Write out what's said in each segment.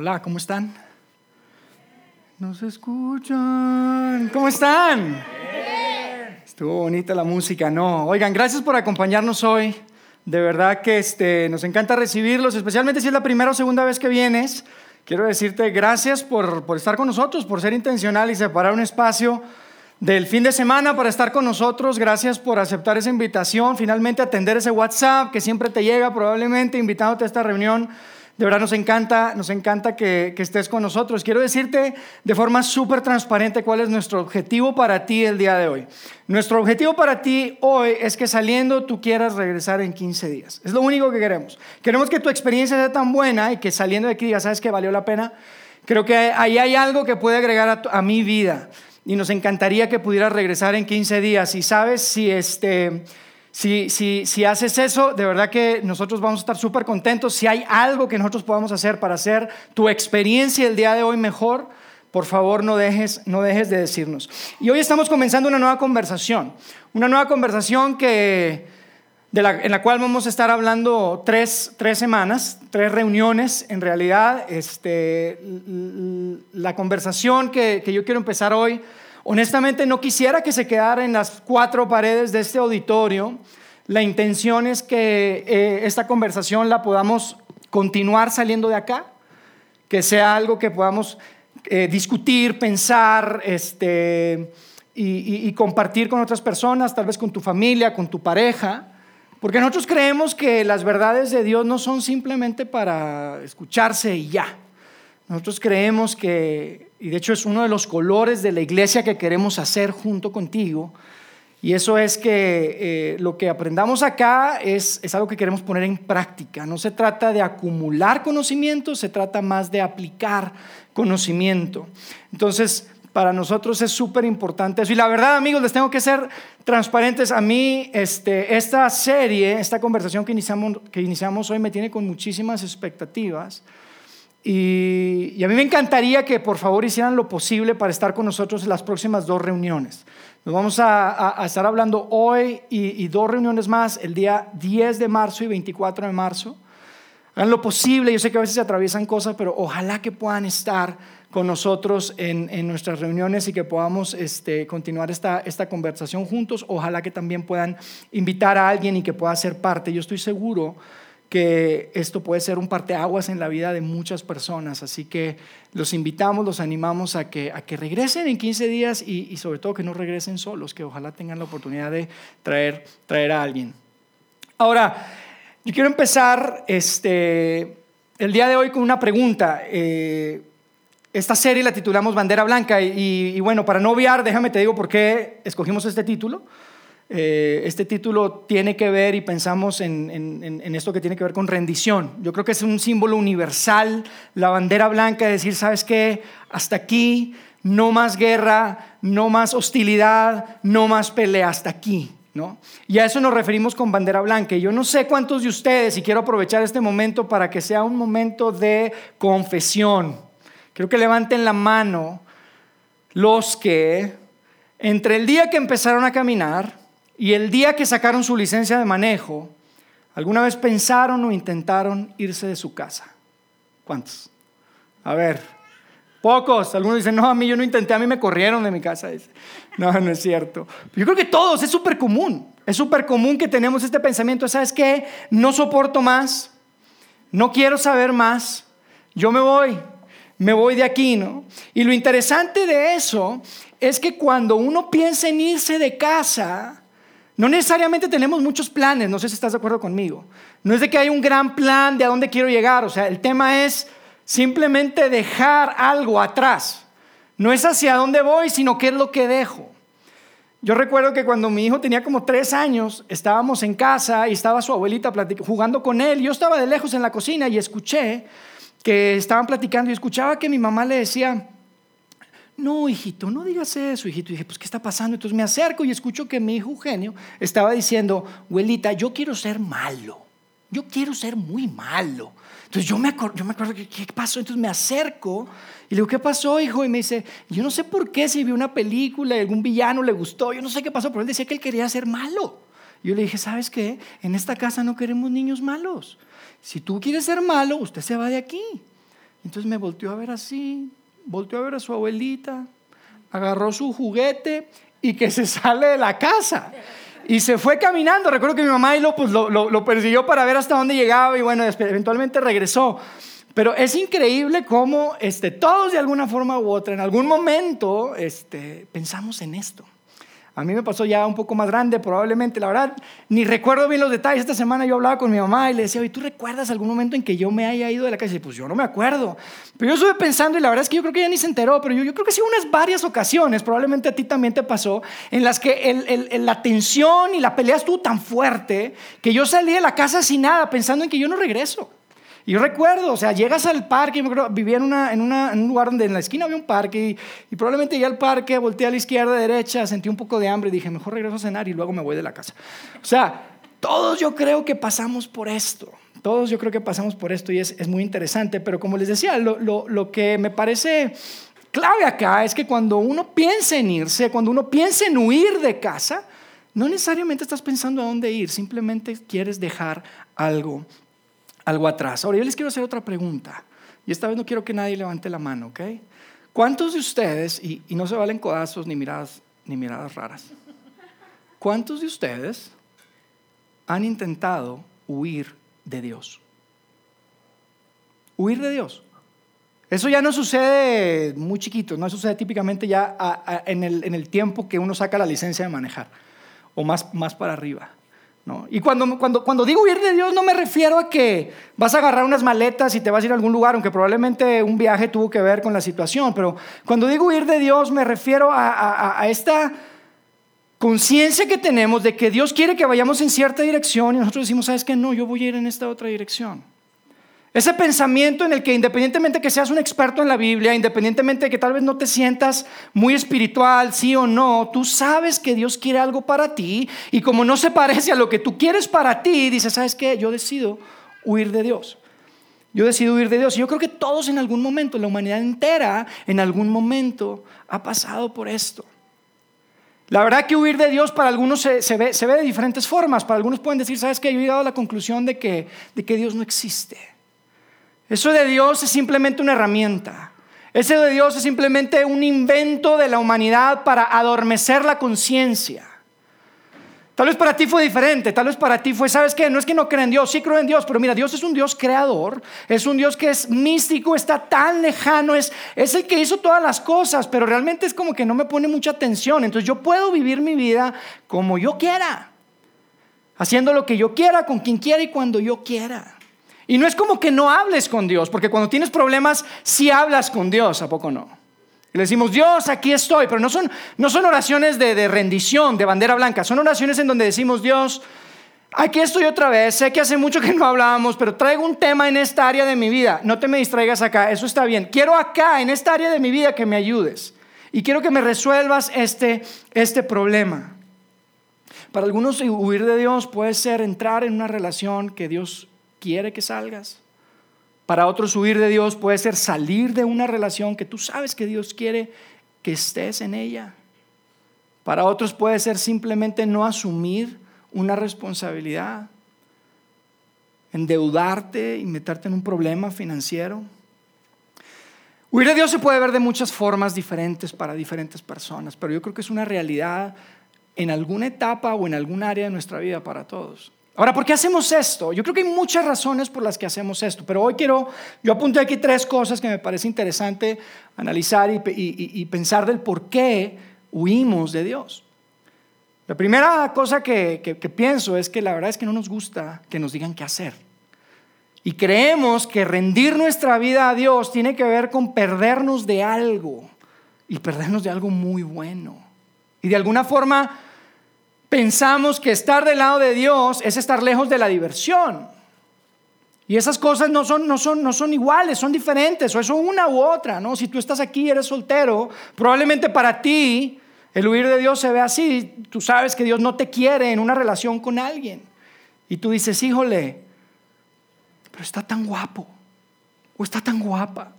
Hola, ¿cómo están? Nos escuchan. ¿Cómo están? Estuvo bonita la música, ¿no? Oigan, gracias por acompañarnos hoy. De verdad que este, nos encanta recibirlos, especialmente si es la primera o segunda vez que vienes. Quiero decirte gracias por, por estar con nosotros, por ser intencional y separar un espacio del fin de semana para estar con nosotros. Gracias por aceptar esa invitación, finalmente atender ese WhatsApp que siempre te llega probablemente invitándote a esta reunión. De verdad nos encanta, nos encanta que, estés con nosotros. Quiero decirte de forma súper transparente cuál es nuestro objetivo para ti el día de hoy. Nuestro objetivo para ti hoy es que saliendo tú quieras regresar en 15 días. Es lo único que queremos. Queremos que tu experiencia sea tan buena y que saliendo de aquí digas, ¿sabes que valió la pena? Creo que ahí hay algo que puede agregar a, a mi vida y nos encantaría que pudieras regresar en 15 días. Y sabes, si este si, si, si, haces eso, de verdad que nosotros vamos a estar súper contentos. Si hay algo que nosotros podamos hacer para hacer tu experiencia el día de hoy mejor, por favor no dejes, no dejes de decirnos. Y hoy estamos comenzando una nueva conversación, una nueva conversación que, en la cual vamos a estar hablando tres, tres semanas, tres reuniones en realidad. Este, la conversación que, que yo quiero empezar hoy Honestamente no quisiera que se quedara en las cuatro paredes de este auditorio. La intención es que eh, esta conversación la podamos continuar saliendo de acá, que sea algo que podamos eh, discutir, pensar este, y, compartir con otras personas, tal vez con tu familia, con tu pareja. Porque nosotros creemos que las verdades de Dios no son simplemente para escucharse y ya. Nosotros creemos que, y de hecho es uno de los colores de la iglesia que queremos hacer junto contigo, y eso es que eh, lo que aprendamos acá es, es, algo que queremos poner en práctica. No se trata de acumular conocimiento, se trata más de aplicar conocimiento. Entonces, para nosotros es súper importante eso. Y la verdad, amigos, les tengo que ser transparentes. A mí, este, esta serie, esta conversación que iniciamos, que iniciamos hoy me tiene con muchísimas expectativas. Y, a mí me encantaría que por favor hicieran lo posible para estar con nosotros en las próximas dos reuniones. Nos vamos a, estar hablando hoy y, dos reuniones más, el día 10 de marzo y 24 de marzo. Hagan lo posible, yo sé que a veces se atraviesan cosas, pero ojalá que puedan estar con nosotros en, en nuestras reuniones y que podamos este, continuar esta, esta conversación juntos. Ojalá que también puedan invitar a alguien y que pueda ser parte. Yo estoy seguro que esto puede ser un parteaguas en la vida de muchas personas. Así que los invitamos, los animamos a que, a que regresen en 15 días y, sobre todo que no regresen solos, que ojalá tengan la oportunidad de traer, traer a alguien. Ahora, yo quiero empezar este, el día de hoy con una pregunta. Eh, esta serie la titulamos Bandera Blanca y, y bueno, para no obviar, déjame te digo por qué escogimos este título. Eh, este título tiene que ver y pensamos en, en, en, esto que tiene que ver con rendición. Yo creo que es un símbolo universal, la bandera blanca, de decir, ¿sabes qué? Hasta aquí, no más guerra, no más hostilidad, no más pelea, hasta aquí. ¿no? Y a eso nos referimos con bandera blanca. Y yo no sé cuántos de ustedes, y quiero aprovechar este momento para que sea un momento de confesión. Creo que levanten la mano los que entre el día que empezaron a caminar, y el día que sacaron su licencia de manejo, ¿alguna vez pensaron o intentaron irse de su casa? ¿Cuántos? A ver, pocos. Algunos dicen, no, a mí yo no intenté, a mí me corrieron de mi casa. No, no es cierto. Yo creo que todos, es súper común. Es súper común que tenemos este pensamiento, ¿sabes qué? No soporto más, no quiero saber más, yo me voy, me voy de aquí, ¿no? Y lo interesante de eso es que cuando uno piensa en irse de casa, no necesariamente tenemos muchos planes, no sé si estás de acuerdo conmigo. No es de que hay un gran plan de a dónde quiero llegar, o sea, el tema es simplemente dejar algo atrás. No es hacia dónde voy, sino qué es lo que dejo. Yo recuerdo que cuando mi hijo tenía como tres años, estábamos en casa y estaba su abuelita jugando con él. Yo estaba de lejos en la cocina y escuché que estaban platicando y escuchaba que mi mamá le decía, no, hijito, no digas eso, hijito. Y dije, pues, ¿qué está pasando? Entonces me acerco y escucho que mi hijo Eugenio estaba diciendo, abuelita, yo quiero ser malo. Yo quiero ser muy malo. Entonces yo me, yo me acuerdo, ¿qué, pasó? Entonces me acerco y le digo, ¿qué pasó, hijo? Y me dice, yo no sé por qué, si vi una película y algún villano le gustó, yo no sé qué pasó, pero él decía que él quería ser malo. Yo le dije, ¿sabes qué? En esta casa no queremos niños malos. Si tú quieres ser malo, usted se va de aquí. Entonces me volteó a ver así, volteó a ver a su abuelita, agarró su juguete y que se sale de la casa. Y se fue caminando. Recuerdo que mi mamá y lo, pues, lo, persiguió para ver hasta dónde llegaba y bueno, eventualmente regresó. Pero es increíble cómo este, todos de alguna forma u otra, en algún momento, este, pensamos en esto. A mí me pasó ya un poco más grande, probablemente, la verdad, ni recuerdo bien los detalles. Esta semana yo hablaba con mi mamá y le decía, oye, ¿tú recuerdas algún momento en que yo me haya ido de la casa? Y pues yo no me acuerdo. Pero yo estuve pensando y la verdad es que yo creo que ella ni se enteró, pero yo, creo que sí unas varias ocasiones, probablemente a ti también te pasó, en las que la tensión y la pelea estuvo tan fuerte que yo salí de la casa sin nada, pensando en que yo no regreso. Y yo recuerdo, o sea, llegas al parque, vivía en, una, en, un lugar donde en la esquina había un parque y, probablemente llegué al parque, volteé a la izquierda, derecha, sentí un poco de hambre dije, mejor regreso a cenar y luego me voy de la casa. O sea, todos yo creo que pasamos por esto. Todos yo creo que pasamos por esto y es, es muy interesante, pero como les decía, lo, lo, lo que me parece clave acá es que cuando uno piensa en irse, cuando uno piensa en huir de casa, no necesariamente estás pensando a dónde ir, simplemente quieres dejar algo algo atrás. Ahora, yo les quiero hacer otra pregunta. Y esta vez no quiero que nadie levante la mano, ¿ok? ¿Cuántos de ustedes, y, no se valen codazos ni miradas, ni miradas raras, cuántos de ustedes han intentado huir de Dios? Huir de Dios. Eso ya no sucede muy chiquito, no sucede típicamente ya en, el, en, el, tiempo que uno saca la licencia de manejar, o más, más para arriba. Y cuando, cuando, cuando digo huir de Dios no me refiero a que vas a agarrar unas maletas y te vas a ir a algún lugar, aunque probablemente un viaje tuvo que ver con la situación, pero cuando digo huir de Dios me refiero a, a esta conciencia que tenemos de que Dios quiere que vayamos en cierta dirección y nosotros decimos, ¿sabes qué? No, yo voy a ir en esta otra dirección. Ese pensamiento en el que independientemente que seas un experto en la Biblia, independientemente de que tal vez no te sientas muy espiritual, sí o no, tú sabes que Dios quiere algo para ti y como no se parece a lo que tú quieres para ti, dices, ¿sabes qué? Yo decido huir de Dios. Yo decido huir de Dios. Y yo creo que todos en algún momento, la humanidad entera, en algún momento ha pasado por esto. La verdad que huir de Dios para algunos se, ve, ve, de diferentes formas. Para algunos pueden decir, ¿sabes qué? Yo he llegado a la conclusión de que, de que Dios no existe. Eso de Dios es simplemente una herramienta. Eso de Dios es simplemente un invento de la humanidad para adormecer la conciencia. Tal vez para ti fue diferente, tal vez para ti fue, ¿sabes qué? No es que no crea en Dios, sí creo en Dios, pero mira, Dios es un Dios creador, es un Dios que es místico, está tan lejano, es, es el que hizo todas las cosas, pero realmente es como que no me pone mucha atención. Entonces yo puedo vivir mi vida como yo quiera, haciendo lo que yo quiera, con quien quiera y cuando yo quiera. Y no es como que no hables con Dios, porque cuando tienes problemas, sí hablas con Dios, ¿a poco no? le decimos, Dios, aquí estoy, pero no son, no son oraciones de, de rendición, de bandera blanca, son oraciones en donde decimos, Dios, aquí estoy otra vez, sé que hace mucho que no hablábamos, pero traigo un tema en esta área de mi vida, no te me distraigas acá, eso está bien, quiero acá, en esta área de mi vida, que me ayudes. Y quiero que me resuelvas este, este problema. Para algunos huir de Dios puede ser entrar en una relación que Dios quiere que salgas. Para otros huir de Dios puede ser salir de una relación que tú sabes que Dios quiere que estés en ella. Para otros puede ser simplemente no asumir una responsabilidad, endeudarte y meterte en un problema financiero. Huir de Dios se puede ver de muchas formas diferentes para diferentes personas, pero yo creo que es una realidad en alguna etapa o en algún área de nuestra vida para todos. Ahora, ¿por qué hacemos esto? Yo creo que hay muchas razones por las que hacemos esto, pero hoy quiero, yo apunté aquí tres cosas que me parece interesante analizar y, pensar del por qué huimos de Dios. La primera cosa que, pienso es que la verdad es que no nos gusta que nos digan qué hacer. Y creemos que rendir nuestra vida a Dios tiene que ver con perdernos de algo y perdernos de algo muy bueno. Y de alguna forma pensamos que estar del lado de Dios es estar lejos de la diversión. Y esas cosas no son, no son, no son iguales, son diferentes, o eso una u otra, ¿no? Si tú estás aquí eres soltero, probablemente para ti el huir de Dios se ve así. Tú sabes que Dios no te quiere en una relación con alguien. Y tú dices, híjole, pero está tan guapo, o está tan guapa.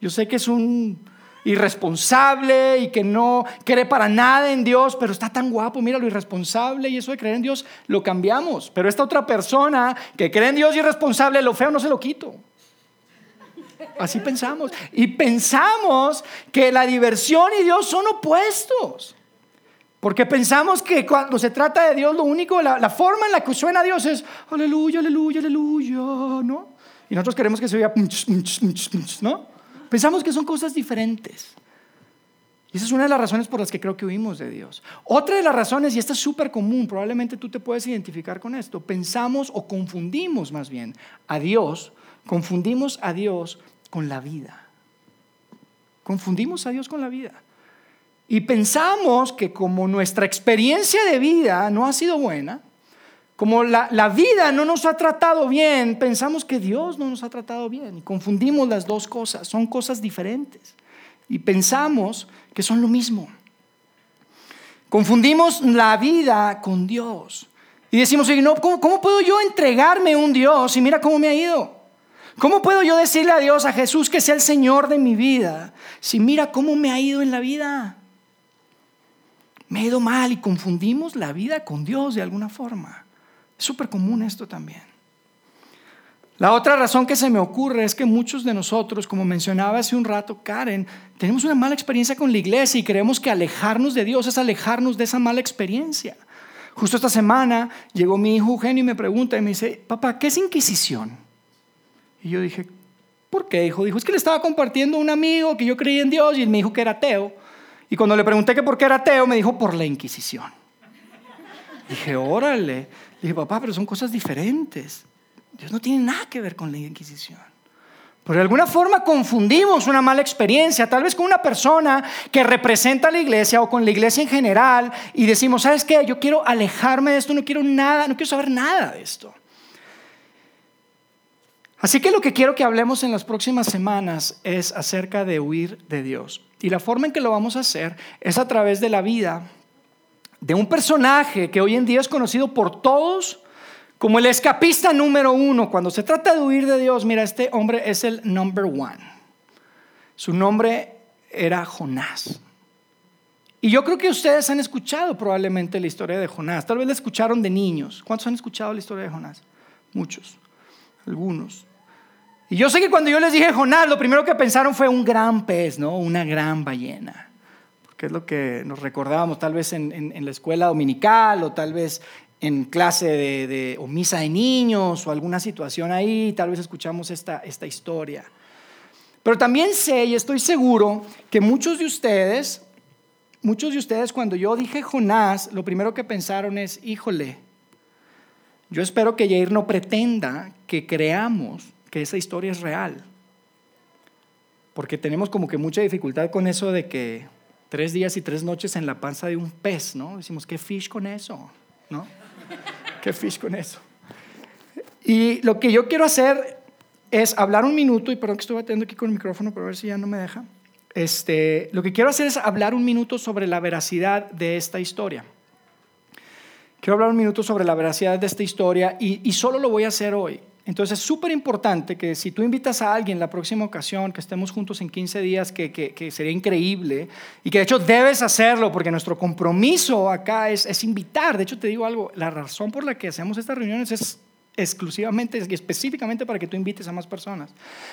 Yo sé que es un irresponsable y que no cree para nada en Dios, pero está tan guapo, mira lo irresponsable y eso de creer en Dios lo cambiamos. Pero esta otra persona que cree en Dios irresponsable, lo feo no se lo quito. Así pensamos. Y pensamos que la diversión y Dios son opuestos. Porque pensamos que cuando se trata de Dios, lo único, la, forma en la que suena Dios es aleluya, aleluya, aleluya, ¿no? Y nosotros queremos que se oiga, ¿no? Pensamos que son cosas diferentes. Y esa es una de las razones por las que creo que huimos de Dios. Otra de las razones, y esta es súper común, probablemente tú te puedes identificar con esto, pensamos o confundimos más bien a Dios, confundimos a Dios con la vida. Confundimos a Dios con la vida. Y pensamos que como nuestra experiencia de vida no ha sido buena, como la, la, vida no nos ha tratado bien, pensamos que Dios no nos ha tratado bien. Y confundimos las dos cosas, son cosas diferentes. Y pensamos que son lo mismo. Confundimos la vida con Dios. Y decimos, ¿cómo, ¿cómo puedo yo entregarme a un Dios y mira cómo me ha ido? ¿Cómo puedo yo decirle a Dios, a Jesús, que sea el Señor de mi vida, si mira cómo me ha ido en la vida? Me ha ido mal y confundimos la vida con Dios de alguna forma. Es súper común esto también. La otra razón que se me ocurre es que muchos de nosotros, como mencionaba hace un rato Karen, tenemos una mala experiencia con la iglesia y creemos que alejarnos de Dios es alejarnos de esa mala experiencia. Justo esta semana llegó mi hijo Eugenio y me pregunta y me dice, papá, ¿qué es Inquisición? Y yo dije, ¿por qué, hijo? Dijo, es que le estaba compartiendo a un amigo que yo creía en Dios y me dijo que era ateo. Y cuando le pregunté que por qué era ateo, me dijo, por la Inquisición. Dije, órale. Dije, papá, pero son cosas diferentes. Dios no tiene nada que ver con la Inquisición. De alguna forma confundimos una mala experiencia, tal vez con una persona que representa a la iglesia o con la iglesia en general y decimos, ¿sabes qué? Yo quiero alejarme de esto, no quiero nada, no quiero saber nada de esto. Así que lo que quiero que hablemos en las próximas semanas es acerca de huir de Dios. Y la forma en que lo vamos a hacer es a través de la vida de un personaje que hoy en día es conocido por todos como el escapista número uno, cuando se trata de huir de Dios, mira, este hombre es el number one. Su nombre era Jonás. Y yo creo que ustedes han escuchado probablemente la historia de Jonás. Tal vez la escucharon de niños. ¿Cuántos han escuchado la historia de Jonás? Muchos, algunos. Y yo sé que cuando yo les dije Jonás, lo primero que pensaron fue un gran pez, ¿no? Una gran ballena. Porque es lo que nos recordábamos tal vez en, en la escuela dominical o tal vez en clase de, o misa de niños o alguna situación ahí, tal vez escuchamos esta, esta historia. Pero también sé y estoy seguro que muchos de ustedes, muchos de ustedes cuando yo dije Jonás, lo primero que pensaron es, híjole, yo espero que Jair no pretenda que creamos que esa historia es real. Porque tenemos como que mucha dificultad con eso de que tres días y tres noches en la panza de un pez, ¿no? Decimos, ¿qué fish con eso? ¿No? Qué fish con eso. Y lo que yo quiero hacer es hablar un minuto, y perdón que estoy batiendo aquí con el micrófono, pero a ver si ya no me deja. Este, lo que quiero hacer es hablar un minuto sobre la veracidad de esta historia. Quiero hablar un minuto sobre la veracidad de esta historia y, y solo lo voy a hacer hoy. Entonces es súper importante que si tú invitas a alguien la próxima ocasión, que estemos juntos en 15 días, que, que, sería increíble, y que de hecho debes hacerlo, porque nuestro compromiso acá es, es, invitar. De hecho te digo algo, la razón por la que hacemos estas reuniones es exclusivamente y específicamente para que tú invites a más personas.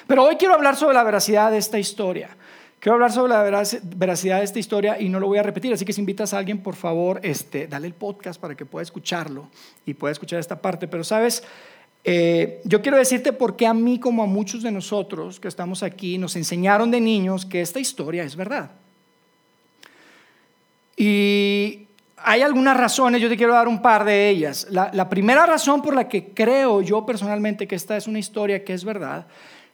Pero hoy quiero hablar sobre la veracidad de esta historia. Quiero hablar sobre la veracidad de esta historia y no lo voy a repetir, así que si invitas a alguien, por favor, este, dale el podcast para que pueda escucharlo y pueda escuchar esta parte. Pero sabes, eh, yo quiero decirte por qué a mí como a muchos de nosotros que estamos aquí nos enseñaron de niños que esta historia es verdad. Y hay algunas razones, yo te quiero dar un par de ellas. La, la, primera razón por la que creo yo personalmente que esta es una historia que es verdad,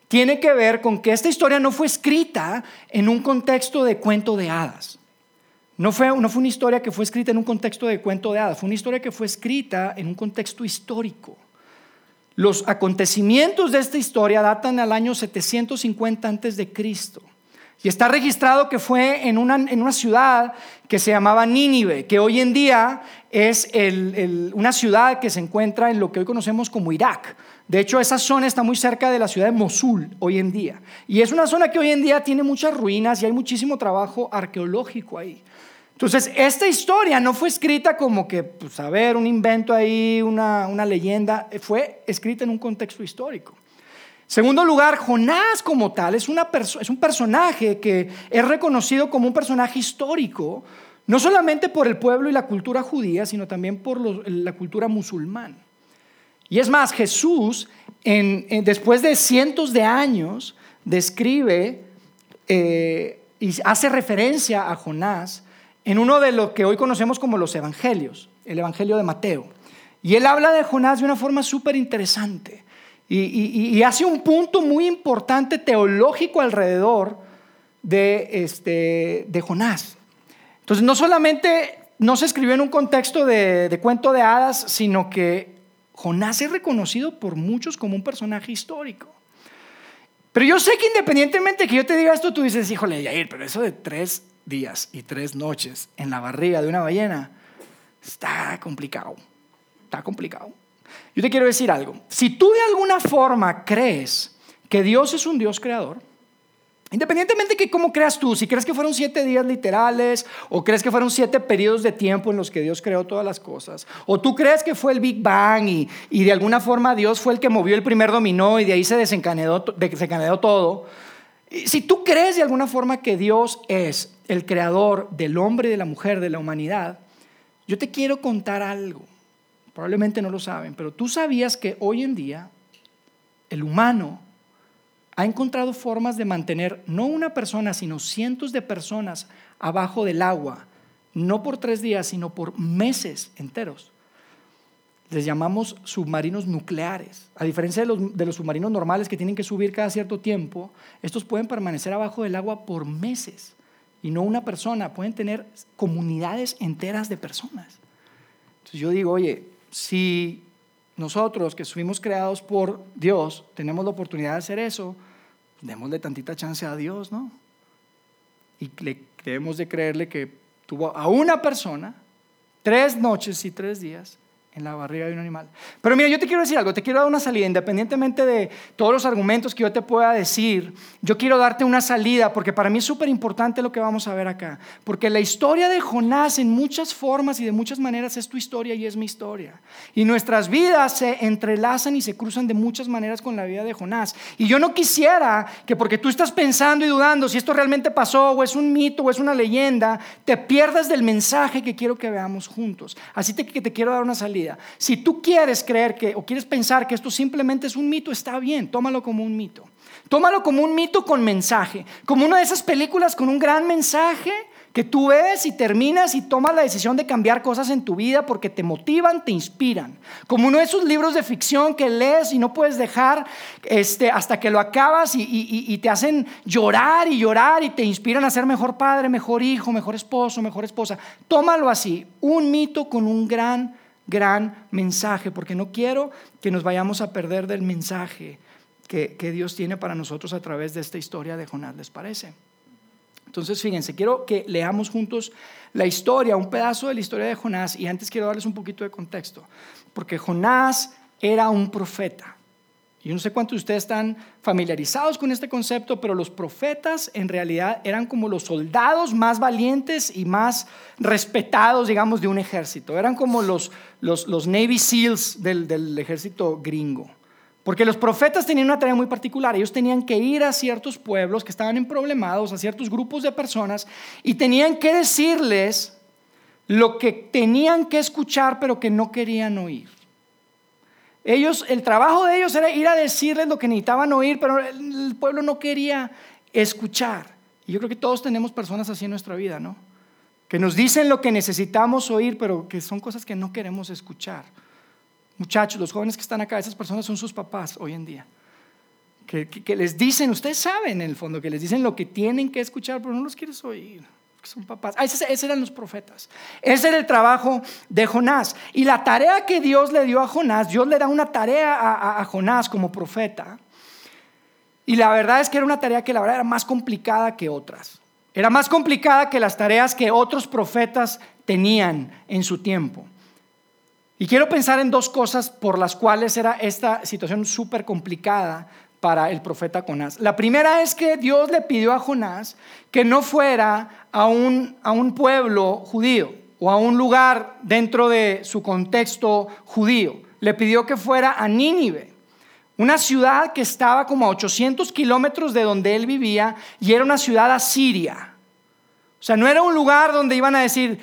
tiene que ver con que esta historia no fue escrita en un contexto de cuento de hadas. No fue, no fue una historia que fue escrita en un contexto de cuento de hadas, fue una historia que fue escrita en un contexto histórico. Los acontecimientos de esta historia datan al año 750 antes de Cristo. Y está registrado que fue en una, en una, ciudad que se llamaba Nínive, que hoy en día es una ciudad que se encuentra en lo que hoy conocemos como Irak. De hecho, esa zona está muy cerca de la ciudad de Mosul hoy en día. Y es una zona que hoy en día tiene muchas ruinas y hay muchísimo trabajo arqueológico ahí. Entonces, esta historia no fue escrita como que, pues, a ver, un invento ahí, una, una leyenda, fue escrita en un contexto histórico. Segundo lugar, Jonás como tal es, una es un personaje que es reconocido como un personaje histórico, no solamente por el pueblo y la cultura judía, sino también por la cultura musulmana. Y es más, Jesús, después de cientos de años, describe eh, y hace referencia a Jonás en uno de lo que hoy conocemos como los evangelios, el Evangelio de Mateo. Y él habla de Jonás de una forma súper interesante y, hace un punto muy importante teológico alrededor de, este, de Jonás. Entonces, no solamente no se escribió en un contexto de, cuento de hadas, sino que Jonás es reconocido por muchos como un personaje histórico. Pero yo sé que independientemente que yo te diga esto, tú dices, híjole, Yair, pero eso de tres días y tres noches en la barriga de una ballena está complicado. Está complicado. Yo te quiero decir algo. Si tú de alguna forma crees que Dios es un Dios creador, Independientemente de cómo creas tú, si crees que fueron siete días literales o crees que fueron siete periodos de tiempo en los que Dios creó todas las cosas, o tú crees que fue el Big Bang y, y de alguna forma Dios fue el que movió el primer dominó y de ahí se desencadenó, desencadenó todo, si tú crees de alguna forma que Dios es el creador del hombre de la mujer, de la humanidad, yo te quiero contar algo. Probablemente no lo saben, pero tú sabías que hoy en día el humano ha encontrado formas de mantener no una persona, sino cientos de personas abajo del agua, no por tres días, sino por meses enteros. Les llamamos submarinos nucleares. A diferencia de los, de los, submarinos normales que tienen que subir cada cierto tiempo, estos pueden permanecer abajo del agua por meses. Y no una persona, pueden tener comunidades enteras de personas. Entonces yo digo, oye, si nosotros que fuimos creados por Dios tenemos la oportunidad de hacer eso, démosle tantita chance a Dios, ¿no? Y le, debemos de creerle que tuvo a una persona tres noches y tres días en la barriga de un animal. Pero mira, yo te quiero decir algo, te quiero dar una salida, independientemente de todos los argumentos que yo te pueda decir, yo quiero darte una salida, porque para mí es súper importante lo que vamos a ver acá, porque la historia de Jonás en muchas formas y de muchas maneras es tu historia y es mi historia. Y nuestras vidas se entrelazan y se cruzan de muchas maneras con la vida de Jonás. Y yo no quisiera que porque tú estás pensando y dudando si esto realmente pasó o es un mito o es una leyenda, te pierdas del mensaje que quiero que veamos juntos. Así que te quiero dar una salida. Si tú quieres creer que o quieres pensar que esto simplemente es un mito, está bien, tómalo como un mito. Tómalo como un mito con mensaje, como una de esas películas con un gran mensaje que tú ves y terminas y tomas la decisión de cambiar cosas en tu vida porque te motivan, te inspiran. Como uno de esos libros de ficción que lees y no puedes dejar este, hasta que lo acabas y, y te hacen llorar y llorar y te inspiran a ser mejor padre, mejor hijo, mejor esposo, mejor esposa. Tómalo así, un mito con un gran gran mensaje, porque no quiero que nos vayamos a perder del mensaje que, Dios tiene para nosotros a través de esta historia de Jonás, ¿les parece? Entonces, fíjense, quiero que leamos juntos la historia, un pedazo de la historia de Jonás, y antes quiero darles un poquito de contexto, porque Jonás era un profeta. Yo no sé cuántos de ustedes están familiarizados con este concepto, pero los profetas en realidad eran como los soldados más valientes y más respetados, digamos, de un ejército. Eran como los, Navy SEALs del, del ejército gringo. Porque los profetas tenían una tarea muy particular. Ellos tenían que ir a ciertos pueblos que estaban en problemados, a ciertos grupos de personas, y tenían que decirles lo que tenían que escuchar, pero que no querían oír. Ellos, el trabajo de ellos era ir a decirles lo que necesitaban oír, pero el pueblo no quería escuchar. Y yo creo que todos tenemos personas así en nuestra vida, ¿no? Que nos dicen lo que necesitamos oír, pero que son cosas que no queremos escuchar. Muchachos, los jóvenes que están acá, esas personas son sus papás hoy en día. Que, que les dicen, ustedes saben en el fondo, que les dicen lo que tienen que escuchar, pero no los quieres oír son papás. Ah, esos, eran los profetas. Ese era el trabajo de Jonás. Y la tarea que Dios le dio a Jonás, Dios le da una tarea a, Jonás como profeta. Y la verdad es que era una tarea que la verdad era más complicada que otras. Era más complicada que las tareas que otros profetas tenían en su tiempo. Y quiero pensar en dos cosas por las cuales era esta situación súper complicada para el profeta Jonás. La primera es que Dios le pidió a Jonás que no fuera a un, a un pueblo judío o a un lugar dentro de su contexto judío. Le pidió que fuera a Nínive, Una ciudad que estaba como a 800 kilómetros de donde él vivía y era una ciudad asiria. O sea, no era un lugar donde iban a decir,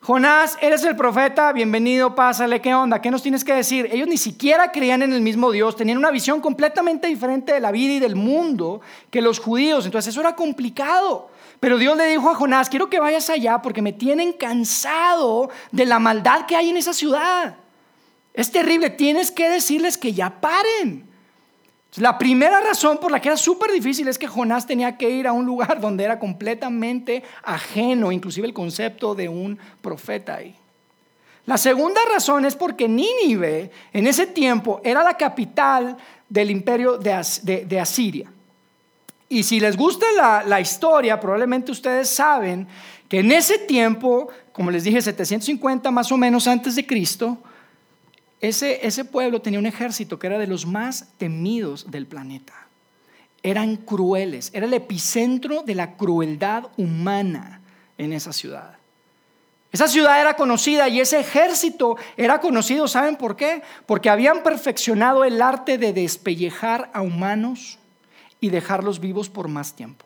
Jonás, eres el profeta, bienvenido, pásale, ¿qué onda? ¿Qué nos tienes que decir? Ellos ni siquiera creían en el mismo Dios, tenían una visión completamente diferente de la vida y del mundo que los judíos, entonces eso era complicado. Pero Dios le dijo a Jonás, quiero que vayas allá porque me tienen cansado de la maldad que hay en esa ciudad. Es terrible, tienes que decirles que ya paren. La primera razón por la que era súper difícil es que Jonás tenía que ir a un lugar donde era completamente ajeno, inclusive el concepto de un profeta ahí. La segunda razón es porque Nínive en ese tiempo era la capital del imperio de, Asiria. Y si les gusta la, la, historia, probablemente ustedes saben que en ese tiempo, como les dije, 750 más o menos antes de Cristo, ese, pueblo tenía un ejército que era de los más temidos del planeta. Eran crueles, era el epicentro de la crueldad humana en esa ciudad. Esa ciudad era conocida y ese ejército era conocido, ¿saben por qué? Porque habían perfeccionado el arte de despellejar a humanos y dejarlos vivos por más tiempo.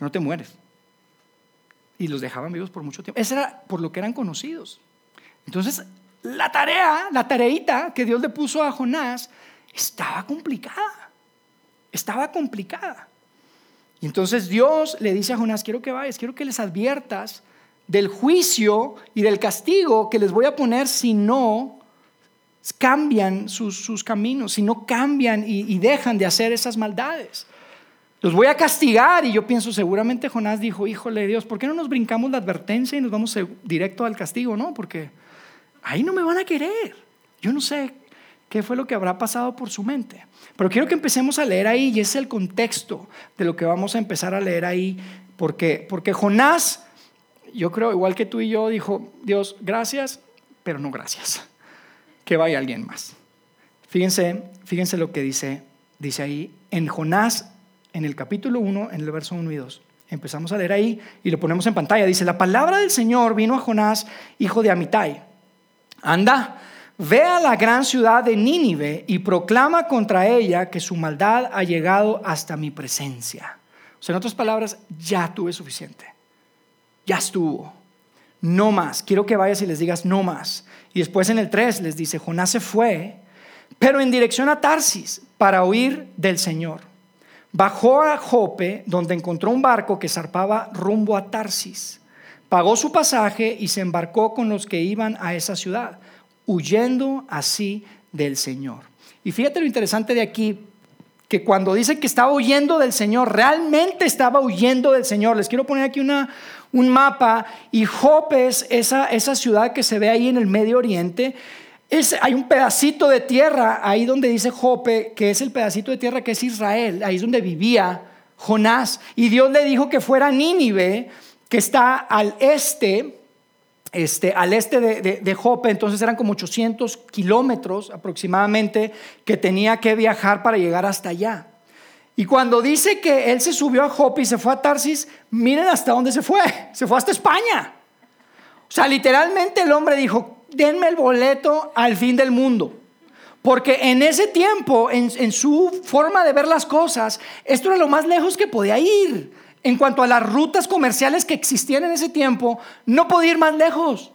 no te mueres. Y los dejaban vivos por mucho tiempo. Eso era por lo que eran conocidos. Entonces, la tarea, la tareita que Dios le puso a Jonás estaba complicada. Estaba complicada. Y entonces Dios le dice a Jonás, quiero que vayas, quiero que les adviertas del juicio y del castigo que les voy a poner si no cambian sus, caminos, si no cambian y, y, dejan de hacer esas maldades. Los voy a castigar y yo pienso, seguramente Jonás dijo, híjole Dios, ¿por qué no nos brincamos la advertencia y nos vamos directo al castigo? No, porque ahí no me van a querer. Yo no sé qué fue lo que habrá pasado por su mente. Pero quiero que empecemos a leer ahí y es el contexto de lo que vamos a empezar a leer ahí. Porque, porque Jonás, yo creo, igual que tú y yo, dijo, Dios, gracias, pero no gracias. Que vaya alguien más. Fíjense, fíjense lo que dice, dice ahí en Jonás, en el capítulo 1, en el verso 1 y 2. Empezamos a leer ahí y lo ponemos en pantalla. Dice, la palabra del Señor vino a Jonás, hijo de Amitai Anda, ve a la gran ciudad de Nínive y proclama contra ella que su maldad ha llegado hasta mi presencia. O sea, en otras palabras, ya tuve suficiente. Ya estuvo. No más. Quiero que vayas y les digas no más. Y después en el 3 les dice, Jonás se fue, pero en dirección a Tarsis para huir del Señor. Bajó a Jope, donde encontró un barco que zarpaba rumbo a Tarsis pagó su pasaje y se embarcó con los que iban a esa ciudad, huyendo así del Señor. Y fíjate lo interesante de aquí, que cuando dice que estaba huyendo del Señor, realmente estaba huyendo del Señor. Les quiero poner aquí una, un mapa y Jope es esa, esa ciudad que se ve ahí en el Medio Oriente. Es, hay un pedacito de tierra ahí donde dice Jope, que es el pedacito de tierra que es Israel, ahí es donde vivía Jonás. Y Dios le dijo que fuera Nínive que está al este, este, al este de, Jope, entonces eran como 800 kilómetros aproximadamente que tenía que viajar para llegar hasta allá. Y cuando dice que él se subió a Jope y se fue a Tarsis, miren hasta dónde se fue, se fue hasta España. O sea, literalmente el hombre dijo, denme el boleto al fin del mundo. Porque en ese tiempo, en, en su forma de ver las cosas, esto era lo más lejos que podía ir en cuanto a las rutas comerciales que existían en ese tiempo, no podía ir más lejos.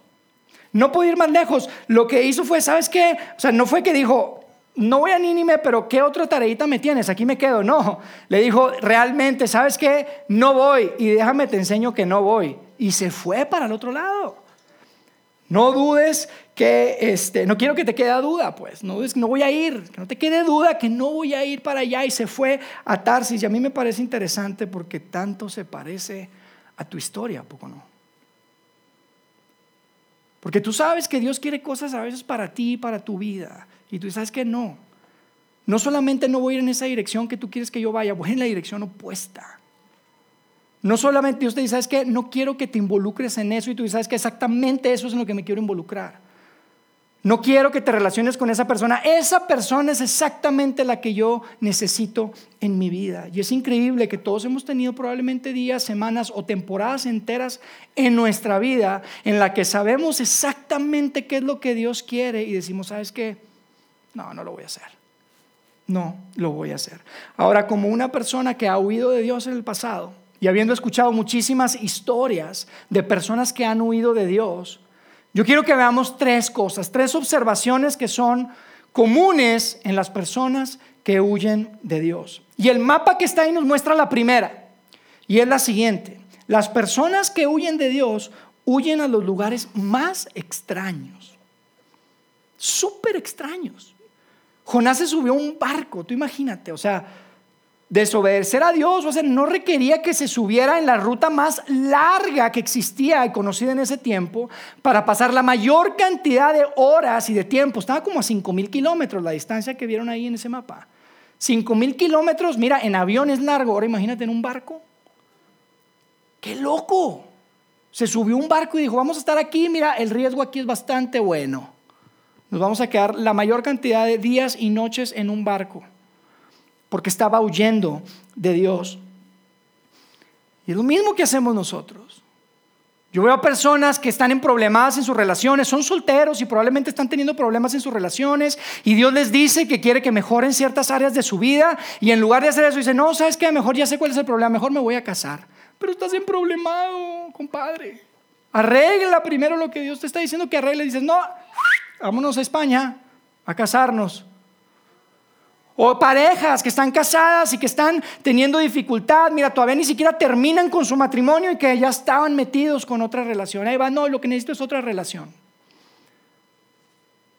No podía ir más lejos. Lo que hizo fue, ¿sabes qué? O sea, no fue que dijo, no voy a Nínime, pero ¿qué otra tareita me tienes? Aquí me quedo. No, le dijo, realmente, ¿sabes qué? No voy y déjame te enseño que no voy. Y se fue para el otro lado. No dudes que, este, no quiero que te quede duda, pues, no que no voy a ir, que no te quede duda que no voy a ir para allá. Y se fue a Tarsis. Y a mí me parece interesante porque tanto se parece a tu historia, poco no? Porque tú sabes que Dios quiere cosas a veces para ti, para tu vida. Y tú sabes que no. No solamente no voy a ir en esa dirección que tú quieres que yo vaya, voy en la dirección opuesta. No solamente Dios te dice, ¿sabes qué? No quiero que te involucres en eso y tú sabes que exactamente eso es en lo que me quiero involucrar. No quiero que te relaciones con esa persona. Esa persona es exactamente la que yo necesito en mi vida. Y es increíble que todos hemos tenido probablemente días, semanas o temporadas enteras en nuestra vida en la que sabemos exactamente qué es lo que Dios quiere y decimos, ¿sabes qué? No, no lo voy a hacer. no lo voy a hacer. Ahora, como una persona que ha huido de Dios en el pasado y habiendo escuchado muchísimas historias de personas que han huido de Dios, yo quiero que veamos tres cosas, tres observaciones que son comunes en las personas que huyen de Dios. Y el mapa que está ahí nos muestra la primera, y es la siguiente. Las personas que huyen de Dios huyen a los lugares más extraños, súper extraños. Jonás se subió a un barco, tú imagínate, o sea, desobedecer a Dios, o sea, no requería que se subiera en la ruta más larga que existía y conocida en ese tiempo para pasar la mayor cantidad de horas y de tiempo. Estaba como a 5 mil kilómetros la distancia que vieron ahí en ese mapa. 5 mil kilómetros, mira, en avión es largo, ahora imagínate en un barco. ¡Qué loco! Se subió un barco y dijo, vamos a estar aquí, mira, el riesgo aquí es bastante bueno. Nos vamos a quedar la mayor cantidad de días y noches en un barco porque estaba huyendo de Dios. Y es lo mismo que hacemos nosotros. Yo veo personas que están en problemas en sus relaciones, son solteros y probablemente están teniendo problemas en sus relaciones y Dios les dice que quiere que mejoren ciertas áreas de su vida y en lugar de hacer eso dice, no, sabes qué, mejor ya sé cuál es el problema, mejor me voy a casar. Pero estás en problemado, compadre. Arregla primero lo que Dios te está diciendo que arregle. Dices, no, vámonos a España a casarnos. O parejas que están casadas y que están teniendo dificultad, mira, todavía ni siquiera terminan con su matrimonio y que ya estaban metidos con otra relación. Ahí va, no, lo que necesito es otra relación.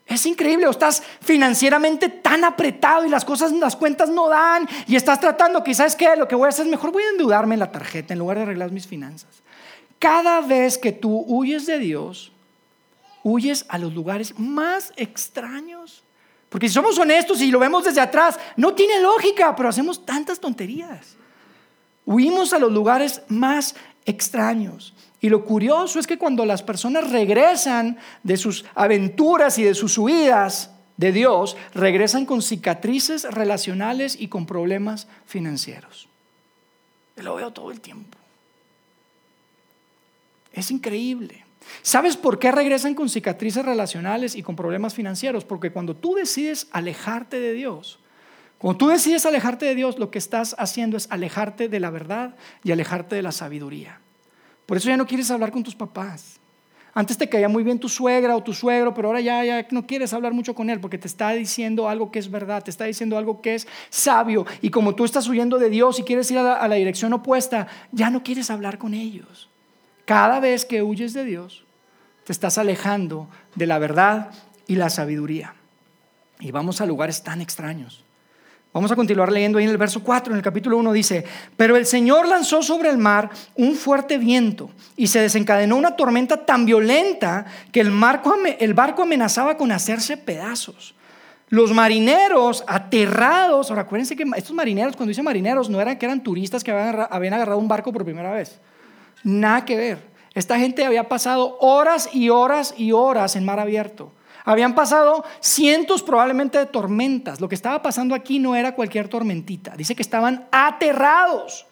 Es increíble, o estás financieramente tan apretado y las cosas, las cuentas no dan y estás tratando que, ¿sabes qué? Lo que voy a hacer es mejor voy a endeudarme en la tarjeta en lugar de arreglar mis finanzas. Cada vez que tú huyes de Dios, huyes a los lugares más extraños porque si somos honestos y lo vemos desde atrás, no tiene lógica, pero hacemos tantas tonterías. Huimos a los lugares más extraños. Y lo curioso es que cuando las personas regresan de sus aventuras y de sus huidas de Dios, regresan con cicatrices relacionales y con problemas financieros. Lo veo todo el tiempo. Es increíble. ¿Sabes por qué regresan con cicatrices relacionales y con problemas financieros? Porque cuando tú decides alejarte de Dios, cuando tú decides alejarte de Dios, lo que estás haciendo es alejarte de la verdad y alejarte de la sabiduría. Por eso ya no quieres hablar con tus papás. Antes te caía muy bien tu suegra o tu suegro, pero ahora ya, no quieres hablar mucho con él porque te está diciendo algo que es verdad, te está diciendo algo que es sabio. Y como tú estás huyendo de Dios y quieres ir a la dirección opuesta, ya no quieres hablar con ellos. Cada vez que huyes de Dios, te estás alejando de la verdad y la sabiduría. Y vamos a lugares tan extraños. Vamos a continuar leyendo ahí en el verso 4, en el capítulo 1 dice, pero el Señor lanzó sobre el mar un fuerte viento y se desencadenó una tormenta tan violenta que el, el barco amenazaba con hacerse pedazos. Los marineros aterrados, ahora acuérdense que estos marineros, cuando dice marineros, no eran que eran turistas que habían agarrado un barco por primera vez. Nada que ver. Esta gente había pasado horas y horas y horas en mar abierto. Habían pasado cientos probablemente de tormentas. Lo que estaba pasando aquí no era cualquier tormentita. Dice que estaban aterrados.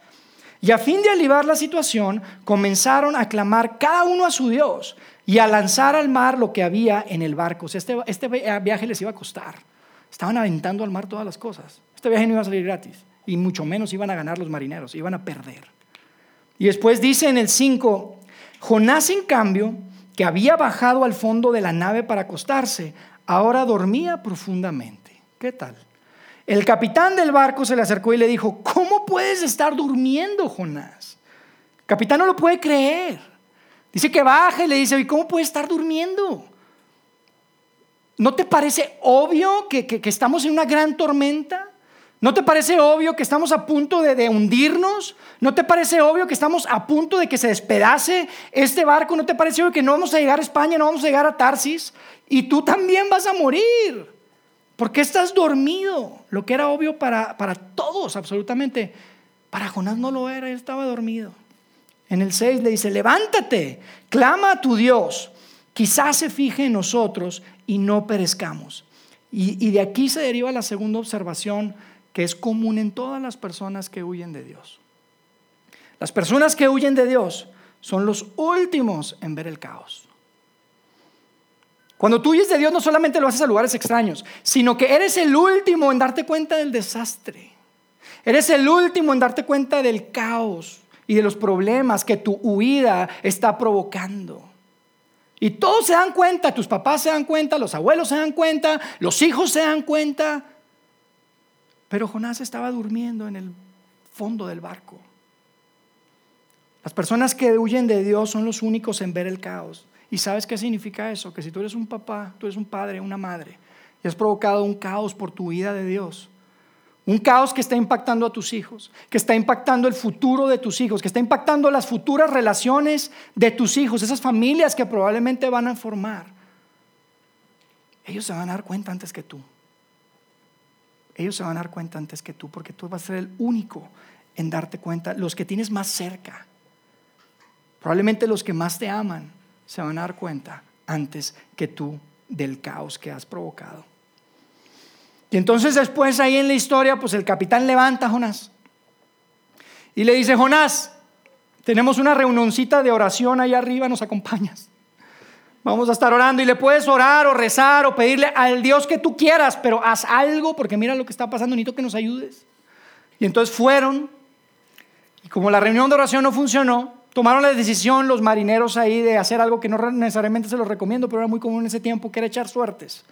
Y a fin de aliviar la situación, comenzaron a clamar cada uno a su Dios y a lanzar al mar lo que había en el barco. este, este viaje les iba a costar. Estaban aventando al mar todas las cosas. Este viaje no iba a salir gratis. Y mucho menos iban a ganar los marineros, iban a perder. Y después dice en el 5, Jonás en cambio, que había bajado al fondo de la nave para acostarse, ahora dormía profundamente. ¿Qué tal? El capitán del barco se le acercó y le dijo, ¿cómo puedes estar durmiendo, Jonás? El capitán no lo puede creer. Dice que baja y le dice, ¿y cómo puedes estar durmiendo? ¿No te parece obvio que, que estamos en una gran tormenta? ¿No te parece obvio que estamos a punto de, hundirnos? ¿No te parece obvio que estamos a punto de que se despedace este barco? ¿No te parece obvio que no vamos a llegar a España, no vamos a llegar a Tarsis? Y tú también vas a morir. ¿Por qué estás dormido? Lo que era obvio para, para todos, absolutamente. Para Jonás no lo era, él estaba dormido. En el 6 le dice, levántate, clama a tu Dios, quizás se fije en nosotros y no perezcamos. Y, y de aquí se deriva la segunda observación que es común en todas las personas que huyen de Dios. Las personas que huyen de Dios son los últimos en ver el caos. Cuando tú huyes de Dios no solamente lo haces a lugares extraños, sino que eres el último en darte cuenta del desastre. Eres el último en darte cuenta del caos y de los problemas que tu huida está provocando. Y todos se dan cuenta, tus papás se dan cuenta, los abuelos se dan cuenta, los hijos se dan cuenta. Pero Jonás estaba durmiendo en el fondo del barco. Las personas que huyen de Dios son los únicos en ver el caos. ¿Y sabes qué significa eso? Que si tú eres un papá, tú eres un padre, una madre, y has provocado un caos por tu vida de Dios, un caos que está impactando a tus hijos, que está impactando el futuro de tus hijos, que está impactando las futuras relaciones de tus hijos, esas familias que probablemente van a formar. Ellos se van a dar cuenta antes que tú. Ellos se van a dar cuenta antes que tú, porque tú vas a ser el único en darte cuenta, los que tienes más cerca, probablemente los que más te aman, se van a dar cuenta antes que tú del caos que has provocado. Y entonces después ahí en la historia, pues el capitán levanta a Jonás y le dice, Jonás, tenemos una reunioncita de oración ahí arriba, nos acompañas. Vamos a estar orando y le puedes orar o rezar o pedirle al Dios que tú quieras, pero haz algo porque mira lo que está pasando, necesito que nos ayudes. Y entonces fueron y como la reunión de oración no funcionó, tomaron la decisión los marineros ahí de hacer algo que no necesariamente se los recomiendo, pero era muy común en ese tiempo, que era echar suertes,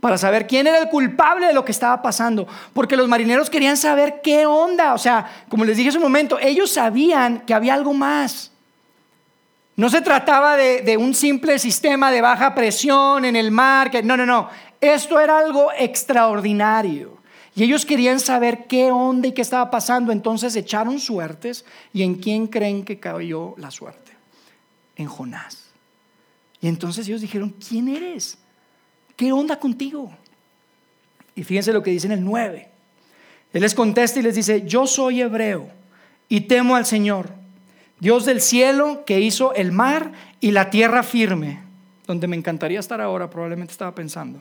para saber quién era el culpable de lo que estaba pasando, porque los marineros querían saber qué onda, o sea, como les dije hace un momento, ellos sabían que había algo más. No se trataba de, un simple sistema de baja presión en el mar, que, no, no, no, esto era algo extraordinario. Y ellos querían saber qué onda y qué estaba pasando. Entonces echaron suertes. ¿Y en quién creen que cayó la suerte? En Jonás. Y entonces ellos dijeron, ¿quién eres? ¿Qué onda contigo? Y fíjense lo que dice en el 9. Él les contesta y les dice, yo soy hebreo y temo al Señor, Dios del cielo que hizo el mar y la tierra firme, donde me encantaría estar ahora, probablemente estaba pensando.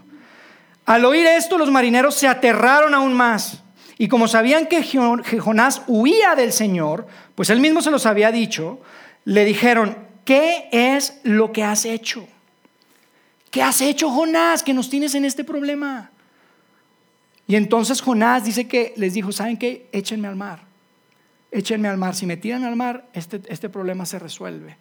Al oír esto, los marineros se aterraron aún más. Y como sabían que Jonás huía del Señor, pues él mismo se los había dicho, le dijeron, ¿qué es lo que has hecho? ¿Qué has hecho, Jonás, que nos tienes en este problema? Y entonces Jonás dice que les dijo, ¿saben qué? Échenme al mar. Échenme al mar. Si me tiran al mar, este, este problema se resuelve.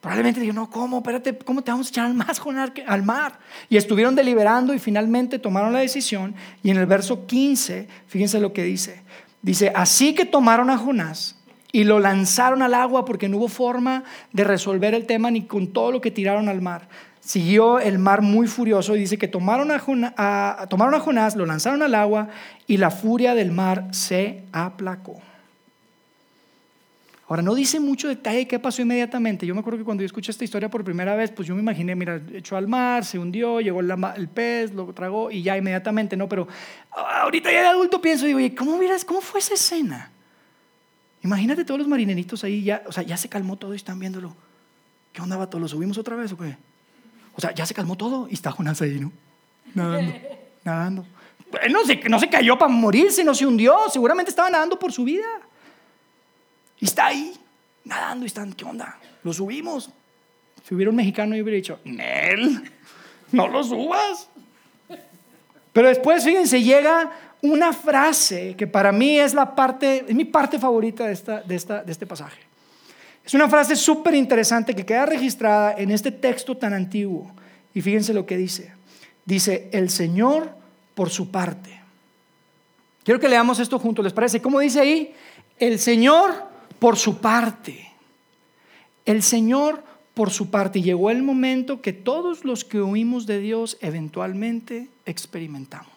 Probablemente dijo, no, ¿cómo? Espérate, ¿cómo te vamos a echar al mar, al mar? Y estuvieron deliberando y finalmente tomaron la decisión. Y en el verso 15, fíjense lo que dice. Dice, así que tomaron a Jonás y lo lanzaron al agua porque no hubo forma de resolver el tema ni con todo lo que tiraron al mar. Siguió el mar muy furioso y dice que Jonás, tomaron a Jonás, lo lanzaron al agua y la furia del mar se aplacó. Ahora, no dice mucho detalle qué pasó inmediatamente. Yo me acuerdo que cuando yo escuché esta historia por primera vez, pues yo me imaginé, mira, echó al mar, se hundió, llegó el, pez, lo tragó y ya inmediatamente, ¿no? Pero ahorita ya de adulto pienso, digo, oye, ¿cómo, ¿cómo fue esa escena? Imagínate todos los marineritos ahí, ya, o sea, ya se calmó todo y están viéndolo. ¿Qué onda, vato? ¿Lo subimos otra vez o qué? O sea, ya se calmó todo y está Jonás ahí, ¿no? Nadando, nadando. No se, no se cayó para morirse, no se hundió, seguramente estaba nadando por su vida. Y está ahí, nadando y están, ¿qué onda? Lo subimos. Si hubiera un mexicano, yo hubiera dicho, Nel, no lo subas. Pero después, fíjense, llega una frase que para mí es la parte, es mi parte favorita de, esta, de, esta, de este pasaje. Es una frase súper interesante que queda registrada en este texto tan antiguo. Y fíjense lo que dice. Dice, el Señor por su parte. Quiero que leamos esto juntos, ¿les parece? ¿Cómo dice ahí? El Señor por su parte. El Señor por su parte. Llegó el momento que todos los que oímos de Dios eventualmente experimentamos.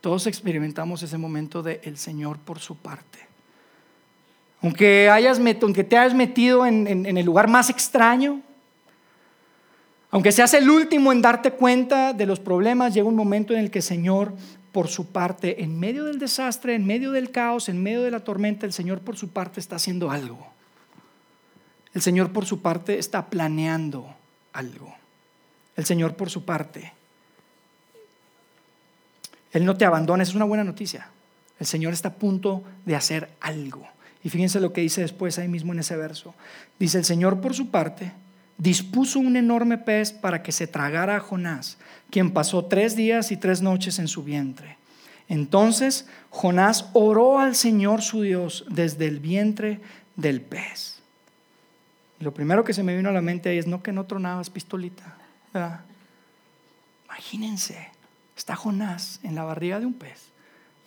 Todos experimentamos ese momento de el Señor por su parte. Aunque, hayas aunque te hayas metido en, en el lugar más extraño, aunque seas el último en darte cuenta de los problemas, llega un momento en el que el Señor por su parte, en medio del desastre, en medio del caos, en medio de la tormenta, el Señor por su parte está haciendo algo. El Señor por su parte está planeando algo. El Señor por su parte. Él no te abandona, es una buena noticia. El Señor está a punto de hacer algo. Y fíjense lo que dice después ahí mismo en ese verso. Dice, el Señor por su parte dispuso un enorme pez para que se tragara a Jonás, quien pasó tres días y tres noches en su vientre. Entonces Jonás oró al Señor su Dios desde el vientre del pez. lo primero que se me vino a la mente ahí es, no que no tronabas pistolita. Imagínense, está Jonás en la barriga de un pez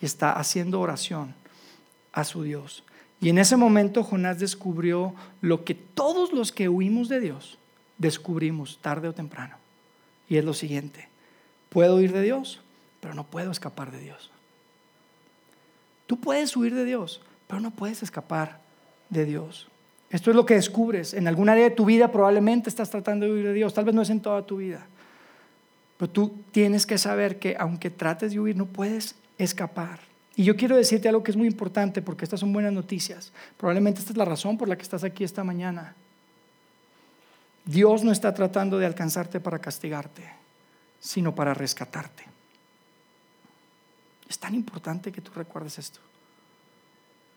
y está haciendo oración a su Dios. Y en ese momento Jonás descubrió lo que todos los que huimos de Dios descubrimos tarde o temprano. Y es lo siguiente, puedo huir de Dios, pero no puedo escapar de Dios. Tú puedes huir de Dios, pero no puedes escapar de Dios. Esto es lo que descubres. En algún área de tu vida probablemente estás tratando de huir de Dios, tal vez no es en toda tu vida. Pero tú tienes que saber que aunque trates de huir, no puedes escapar. Y yo quiero decirte algo que es muy importante porque estas son buenas noticias. Probablemente esta es la razón por la que estás aquí esta mañana. Dios no está tratando de alcanzarte para castigarte, sino para rescatarte. Es tan importante que tú recuerdes esto.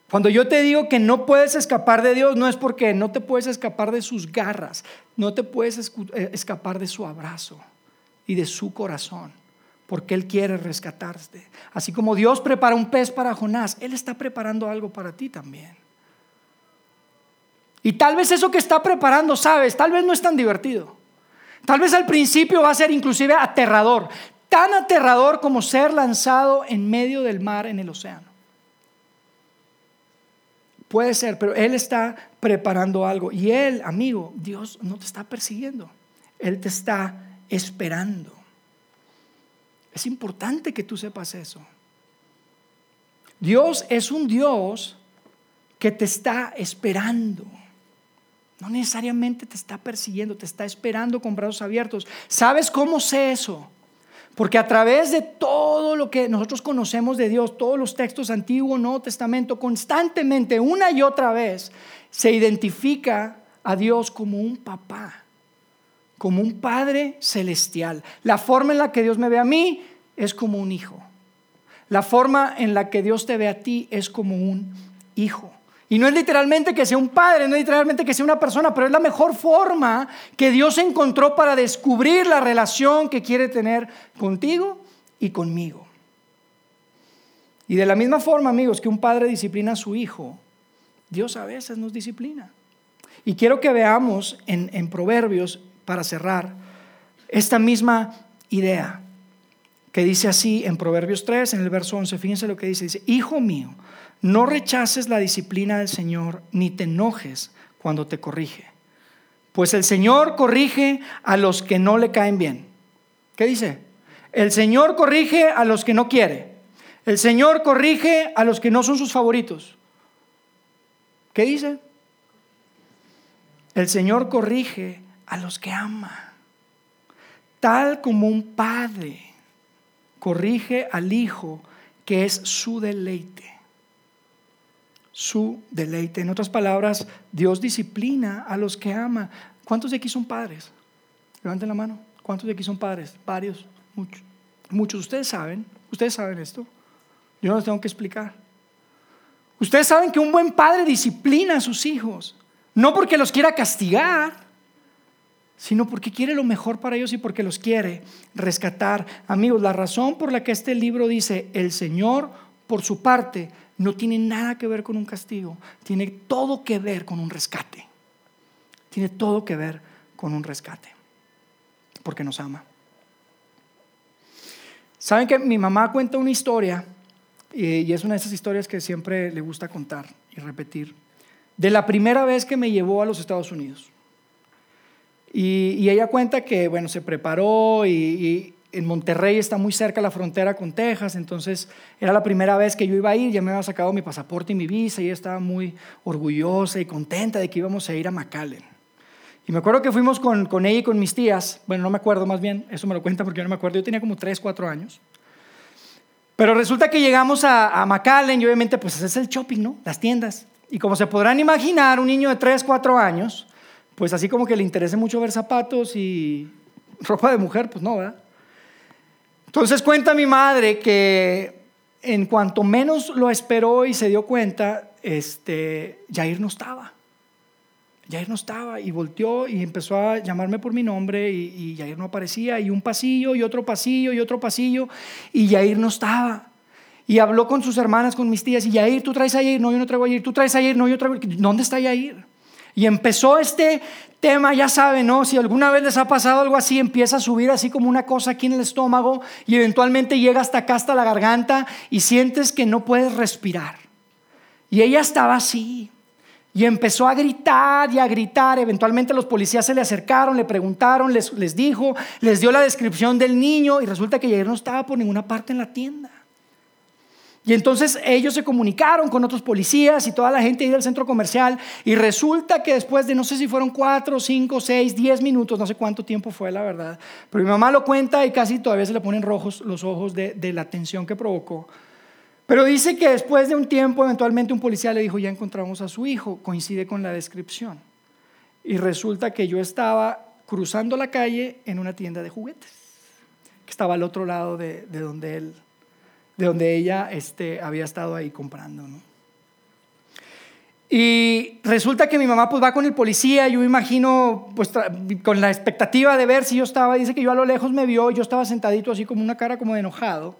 Cuando yo te digo que no puedes escapar de Dios, no es porque no te puedes escapar de sus garras, no te puedes eh, escapar de su abrazo y de su corazón porque Él quiere rescatarte. Así como Dios prepara un pez para Jonás, Él está preparando algo para ti también. Y tal vez eso que está preparando, sabes, tal vez no es tan divertido. Tal vez al principio va a ser inclusive aterrador, tan aterrador como ser lanzado en medio del mar en el océano. Puede ser, pero Él está preparando algo. Y Él, amigo, Dios no te está persiguiendo. Él te está esperando. Es importante que tú sepas eso. Dios es un Dios que te está esperando. No necesariamente te está persiguiendo, te está esperando con brazos abiertos. ¿Sabes cómo sé eso? Porque a través de todo lo que nosotros conocemos de Dios, todos los textos antiguo, Nuevo Testamento, constantemente, una y otra vez, se identifica a Dios como un papá como un Padre celestial. La forma en la que Dios me ve a mí es como un hijo. La forma en la que Dios te ve a ti es como un hijo. Y no es literalmente que sea un padre, no es literalmente que sea una persona, pero es la mejor forma que Dios encontró para descubrir la relación que quiere tener contigo y conmigo. Y de la misma forma, amigos, que un padre disciplina a su hijo, Dios a veces nos disciplina. Y quiero que veamos en, en Proverbios para cerrar, esta misma idea que dice así en Proverbios 3, en el verso 11, fíjense lo que dice, dice, Hijo mío, no rechaces la disciplina del Señor, ni te enojes cuando te corrige, pues el Señor corrige a los que no le caen bien. ¿Qué dice? El Señor corrige a los que no quiere. El Señor corrige a los que no son sus favoritos. ¿Qué dice? El Señor corrige a los que ama. Tal como un padre corrige al hijo que es su deleite. Su deleite. En otras palabras, Dios disciplina a los que ama. ¿Cuántos de aquí son padres? Levanten la mano. ¿Cuántos de aquí son padres? Varios, muchos. Muchos. Ustedes saben, ustedes saben esto. Yo no les tengo que explicar. Ustedes saben que un buen padre disciplina a sus hijos. No porque los quiera castigar, sino porque quiere lo mejor para ellos y porque los quiere rescatar. Amigos, la razón por la que este libro dice, el Señor, por su parte, no tiene nada que ver con un castigo, tiene todo que ver con un rescate. Tiene todo que ver con un rescate, porque nos ama. Saben que mi mamá cuenta una historia, y es una de esas historias que siempre le gusta contar y repetir, de la primera vez que me llevó a los Estados Unidos. Y, ella cuenta que, bueno, se preparó y, en Monterrey está muy cerca la frontera con Texas, entonces era la primera vez que yo iba a ir, ya me había sacado mi pasaporte y mi visa y ella estaba muy orgullosa y contenta de que íbamos a ir a McAllen. Y me acuerdo que fuimos con, con ella y con mis tías, bueno, no me acuerdo más bien, eso me lo cuenta porque yo no me acuerdo, yo tenía como 3, 4 años. Pero resulta que llegamos a, a McAllen y obviamente pues es el shopping, ¿no? Las tiendas. Y como se podrán imaginar, un niño de 3, 4 años, pues así como que le interese mucho ver zapatos y ropa de mujer, pues no, ¿verdad? Entonces cuenta mi madre que en cuanto menos lo esperó y se dio cuenta, este, Jair no estaba. Yair no estaba y volteó y empezó a llamarme por mi nombre y, y no aparecía y un pasillo y otro pasillo y otro pasillo y Yair no estaba. Y habló con sus hermanas, con mis tías y Yair, tú traes a Yair, no, yo no traigo a Yair, tú traes a Yair, no, yo traigo, ¿dónde está Yair? Y empezó este tema, ya saben, ¿no? Si alguna vez les ha pasado algo así, empieza a subir así como una cosa aquí en el estómago y eventualmente llega hasta acá, hasta la garganta y sientes que no puedes respirar. Y ella estaba así. Y empezó a gritar y a gritar. Eventualmente los policías se le acercaron, le preguntaron, les, dijo, les dio la descripción del niño y resulta que Jair no estaba por ninguna parte en la tienda. Y entonces ellos se comunicaron con otros policías y toda la gente iba al centro comercial y resulta que después de no sé si fueron cuatro, cinco, seis, diez minutos, no sé cuánto tiempo fue la verdad, pero mi mamá lo cuenta y casi todavía se le ponen rojos los ojos de, de la tensión que provocó. Pero dice que después de un tiempo, eventualmente un policía le dijo, ya encontramos a su hijo, coincide con la descripción. Y resulta que yo estaba cruzando la calle en una tienda de juguetes, que estaba al otro lado de, donde él, de donde ella este, había estado ahí comprando. Y resulta que mi mamá pues va con el policía, yo me imagino pues con la expectativa de ver si yo estaba, dice que yo a lo lejos me vio, yo estaba sentadito así como una cara como de enojado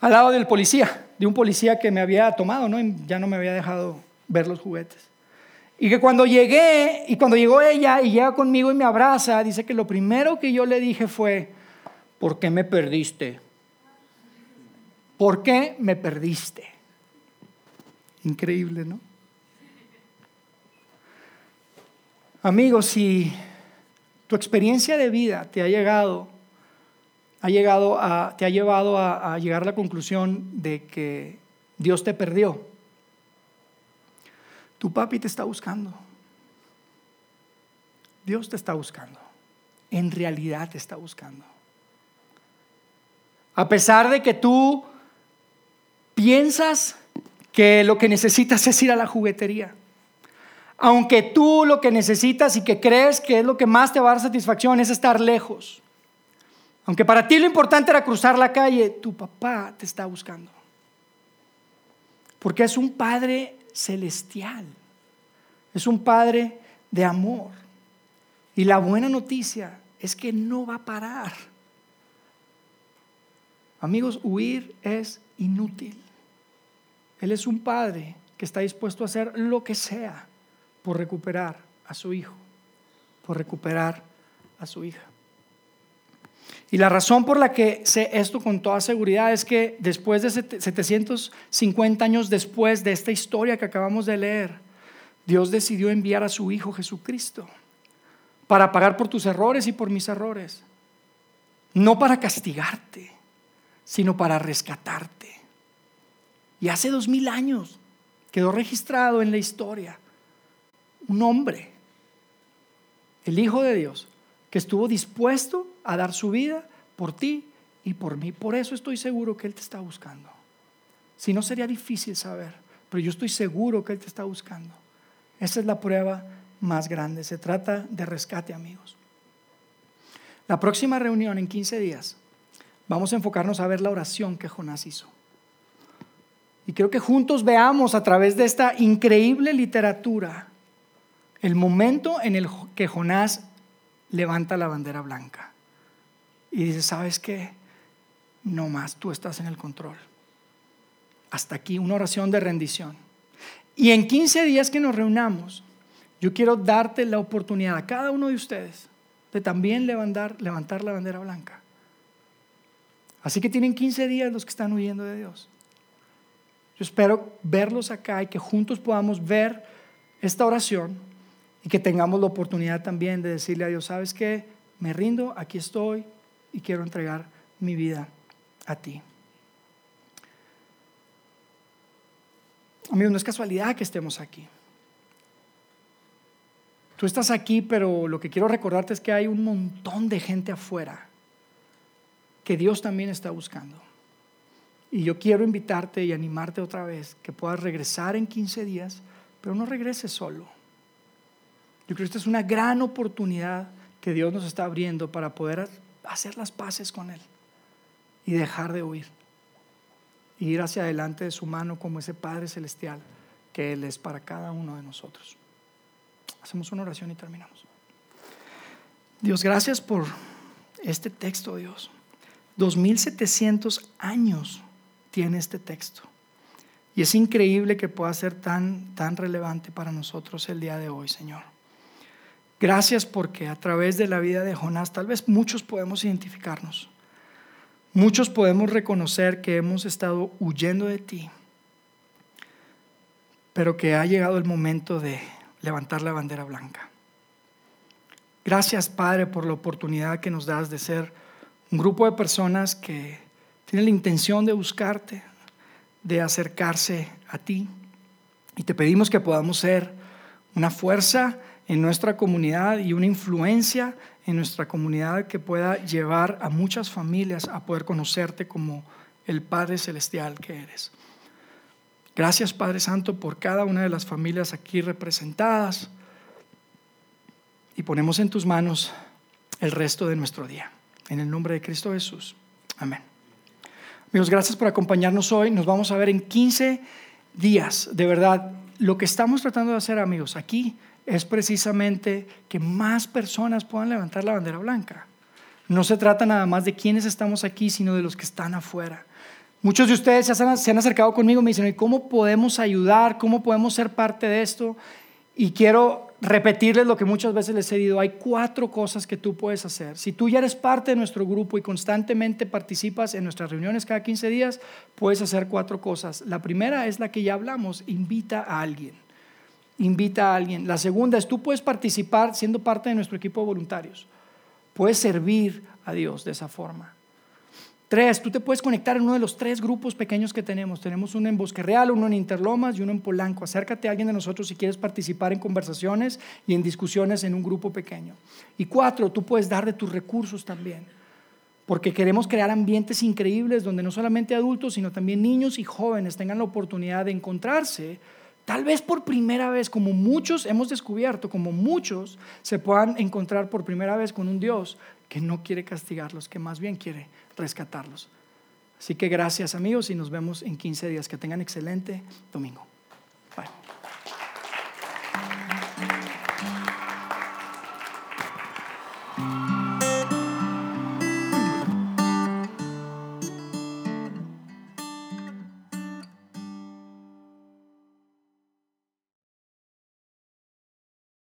al lado del policía, de un policía que me había tomado, ¿no? ya no me había dejado ver los juguetes. Y que cuando llegué, y cuando llegó ella y llega conmigo y me abraza, dice que lo primero que yo le dije fue, ¿por qué me perdiste? ¿Por qué me perdiste? Increíble, ¿no? Amigos, si tu experiencia de vida te ha llegado ha llegado a, te ha llevado a, llegar a la conclusión de que Dios te perdió. Tu papi te está buscando. Dios te está buscando. En realidad te está buscando. A pesar de que tú piensas que lo que necesitas es ir a la juguetería. Aunque tú lo que necesitas y que crees que es lo que más te va a dar satisfacción es estar lejos. Aunque para ti lo importante era cruzar la calle, tu papá te está buscando. Porque es un Padre celestial. Es un Padre de amor. Y la buena noticia es que no va a parar. Amigos, huir es inútil. Él es un padre que está dispuesto a hacer lo que sea por recuperar a su hijo, por recuperar a su hija. Y la razón por la que sé esto con toda seguridad es que después de 750 años después de esta historia que acabamos de leer, Dios decidió enviar a su Hijo Jesucristo para pagar por tus errores y por mis errores. No para castigarte, sino para rescatarte. Y hace dos mil años quedó registrado en la historia un hombre, el Hijo de Dios, que estuvo dispuesto a dar su vida por ti y por mí. Por eso estoy seguro que Él te está buscando. Si no sería difícil saber, pero yo estoy seguro que Él te está buscando. Esa es la prueba más grande. Se trata de rescate, amigos. La próxima reunión en 15 días vamos a enfocarnos a ver la oración que Jonás hizo. Y creo que juntos veamos a través de esta increíble literatura el momento en el que Jonás levanta la bandera blanca y dice, ¿sabes qué? No más, tú estás en el control. Hasta aquí una oración de rendición. Y en 15 días que nos reunamos, yo quiero darte la oportunidad a cada uno de ustedes de también levantar, levantar la bandera blanca. Así que tienen 15 días los que están huyendo de Dios. Yo espero verlos acá y que juntos podamos ver esta oración y que tengamos la oportunidad también de decirle a Dios, ¿sabes qué? Me rindo, aquí estoy y quiero entregar mi vida a ti. Amigos, no es casualidad que estemos aquí. Tú estás aquí, pero lo que quiero recordarte es que hay un montón de gente afuera que Dios también está buscando. Y yo quiero invitarte y animarte otra vez que puedas regresar en 15 días, pero no regreses solo. Yo creo que esta es una gran oportunidad que Dios nos está abriendo para poder hacer las paces con Él y dejar de huir. Y ir hacia adelante de su mano como ese Padre Celestial que Él es para cada uno de nosotros. Hacemos una oración y terminamos. Dios, gracias por este texto, Dios. 2700 años tiene este texto. Y es increíble que pueda ser tan, tan relevante para nosotros el día de hoy, Señor. Gracias porque a través de la vida de Jonás tal vez muchos podemos identificarnos. Muchos podemos reconocer que hemos estado huyendo de ti, pero que ha llegado el momento de levantar la bandera blanca. Gracias, Padre, por la oportunidad que nos das de ser un grupo de personas que tienen la intención de buscarte, de acercarse a ti. Y te pedimos que podamos ser una fuerza en nuestra comunidad y una influencia en nuestra comunidad que pueda llevar a muchas familias a poder conocerte como el Padre Celestial que eres. Gracias Padre Santo por cada una de las familias aquí representadas y ponemos en tus manos el resto de nuestro día. En el nombre de Cristo Jesús. Amén. Amigos, gracias por acompañarnos hoy. Nos vamos a ver en 15 días. De verdad, lo que estamos tratando de hacer, amigos, aquí es precisamente que más personas puedan levantar la bandera blanca. No se trata nada más de quienes estamos aquí, sino de los que están afuera. Muchos de ustedes se han, acercado conmigo y me dicen, ¿cómo podemos ayudar? ¿Cómo podemos ser parte de esto? Y quiero repetirles lo que muchas veces les he dicho, hay cuatro cosas que tú puedes hacer. Si tú ya eres parte de nuestro grupo y constantemente participas en nuestras reuniones cada 15 días, puedes hacer cuatro cosas. La primera es la que ya hablamos, invita a alguien. Invita a alguien. La segunda es tú puedes participar siendo parte de nuestro equipo de voluntarios. Puedes servir a Dios de esa forma. Tres, tú te puedes conectar en uno de los tres grupos pequeños que tenemos. Tenemos uno en Bosque Real, uno en Interlomas y uno en Polanco. Acércate a alguien de nosotros si quieres participar en conversaciones y en discusiones en un grupo pequeño. Y cuatro, tú puedes dar de tus recursos también. Porque queremos crear ambientes increíbles donde no solamente adultos, sino también niños y jóvenes tengan la oportunidad de encontrarse Tal vez por primera vez, como muchos hemos descubierto, como muchos se puedan encontrar por primera vez con un Dios que no quiere castigarlos, que más bien quiere rescatarlos. Así que gracias amigos y nos vemos en 15 días. Que tengan excelente domingo.